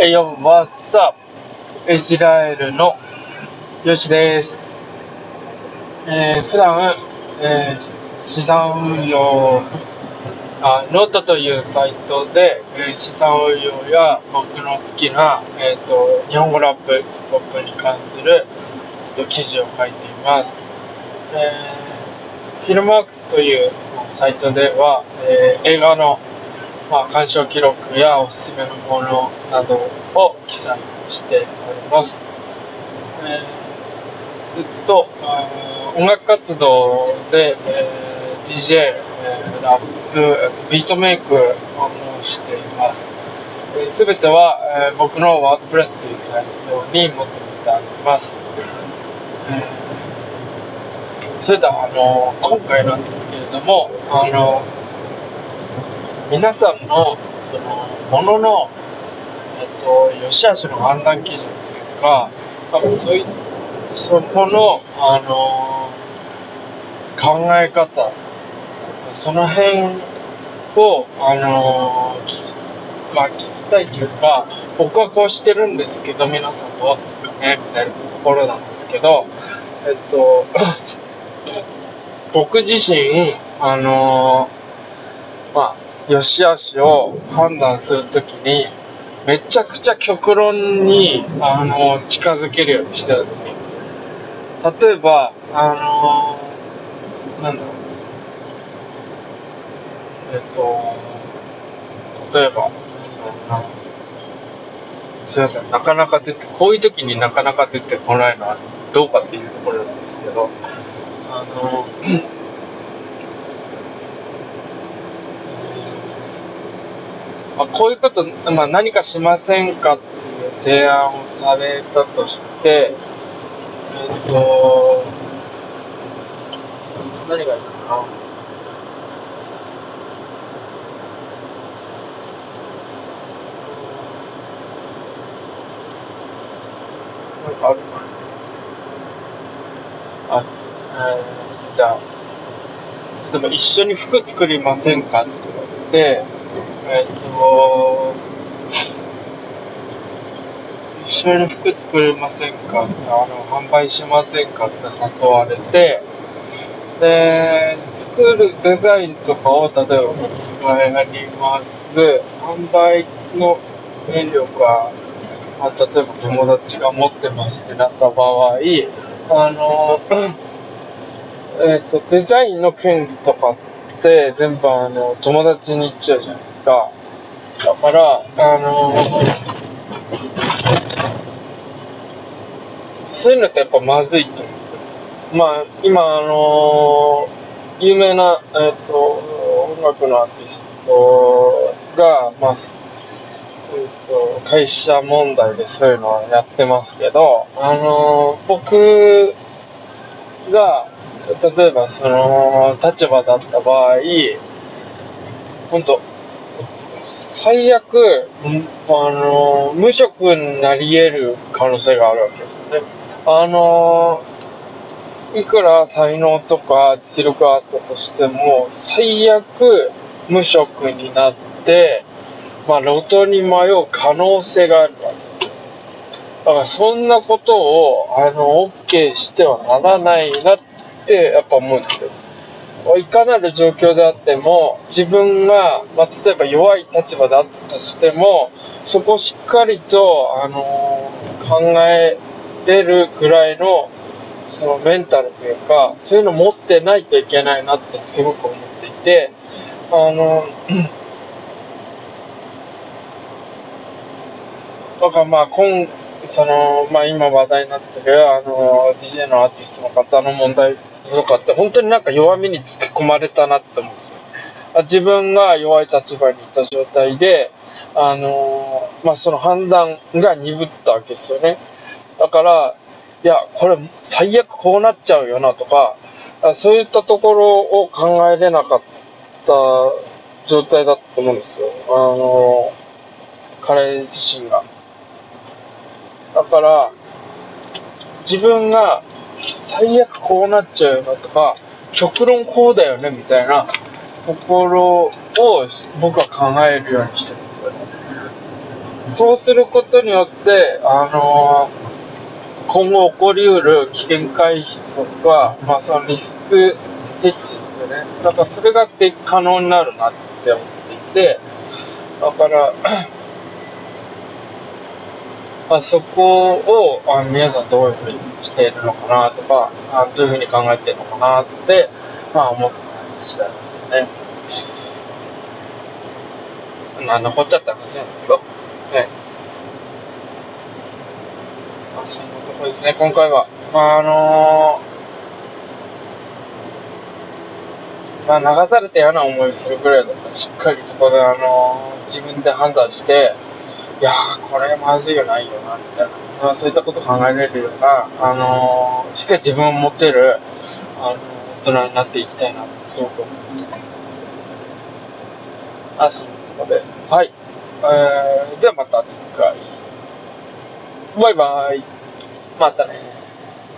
えよ、What's up? イスラエルのヨシです。えー、普段、えー、資産運用、あ、ノートというサイトで、えー資産運用や僕の好きな、えー、と日本語ラップ、ヒップホップに関する、えーと記事を書いています。えー、 Filmarks というサイトでは、えー映画のまあ、鑑賞記録やおすすめのものなどを記載しております。えー、ずっと、音楽活動で、えー DJ、えーラップ、ビートメイクをしています。すべては、えー僕の WordPress というサイトに求めてあります。えーそれでは、あの今回なんですけれども、あの皆さんのそのものの、えっと、良し悪しの判断基準というか、多分そういそこの、あの考え方、その辺を、あのまあ、聞きたいというか、僕はこうしてるんですけど、皆さんどうですかねみたいなところなんですけど、えっと、僕自身、あのまあ、良し悪しを判断するときに、めちゃくちゃ極論に、あの近づけるようにしてるんですよ。例えば、あのなんだろう。えっと、例えば、すいません、なかなか出て、こういう時になかなか出てこないのはどうかっていうところなんですけど、あの、まあ、こういうこと、まあ、何かしませんかっていう提案をされたとして、えっと、何がいいかな？なんかあるかな？あ、えー、じゃあ、例えば一緒に服作りませんかって言われて、えっと、一緒に服作りませんか、あの、販売しませんかって誘われて、で、作るデザインとかを、例えば僕がやります。販売の権力は、まあ、例えば友達が持ってますってなった場合、あの、えっ、と、デザインの権利とかって全部あの、友達に行っちゃうじゃないですか。だから、あの、そういうのってやっぱまずいと思うんですよ。まあ、今あの有名な、えっ、と、音楽のアーティストが、まあ、えっと、会社問題でそういうのはやってますけど、あの僕が、例えばその立場だった場合、本当最悪、あの無職になり得る可能性があるわけですよね。あのいくら才能とか実力があったとしても、最悪無職になって、まあ、路頭に迷う可能性があるわけですよ。だから、そんなことを、あの、OK してはならないなって、ってやっぱ思うんですよ。いかなる状況であっても、自分が、まあ、例えば弱い立場であったとしても、そこをしっかりと、あの考えれるくらいの、そのメンタルというか、そういうの持ってないといけないなってすごく思っていて、あの、だからまあ今、その、まあ今話題になってる、あの、DJ のアーティストの方の問題とかって、本当になんか弱みにつけ込まれたなって思うんですよ。自分が弱い立場にいた状態で、あの、まあその判断が鈍ったわけですよね。だから、いや、これ最悪こうなっちゃうよなとか、そういったところを考えれなかった状態だったと思うんですよ。あの、彼自身が。だから、自分が最悪こうなっちゃうよなとか、極論こうだよねみたいなところを僕は考えるようにしてるんですよね。そうすることによって、あのー、今後起こりうる危険回避とか、まあ、そのリスクヘッジですよね。だからそれが可能になるなって思っていて、だからあそこをあ皆さんどういうふうにしているのかなとか、あどういうふうに考えているのかなって、まあ思った次第ですよね。まあ残っちゃった話なんですけど、ね。まあそんなとこですね、今回は。まああのー、まあ流されたような思いするぐらいだったら、しっかりそこであのー、自分で判断して、いやー、これまずいよないよな、みたいな。まあ、そういったこと考えれるような、あのー、しっかり自分を持ってる、あのー、大人になっていきたいなってすごく思います。あ、そんなところで。はい。えー、ではまた次回。バイバイ。またね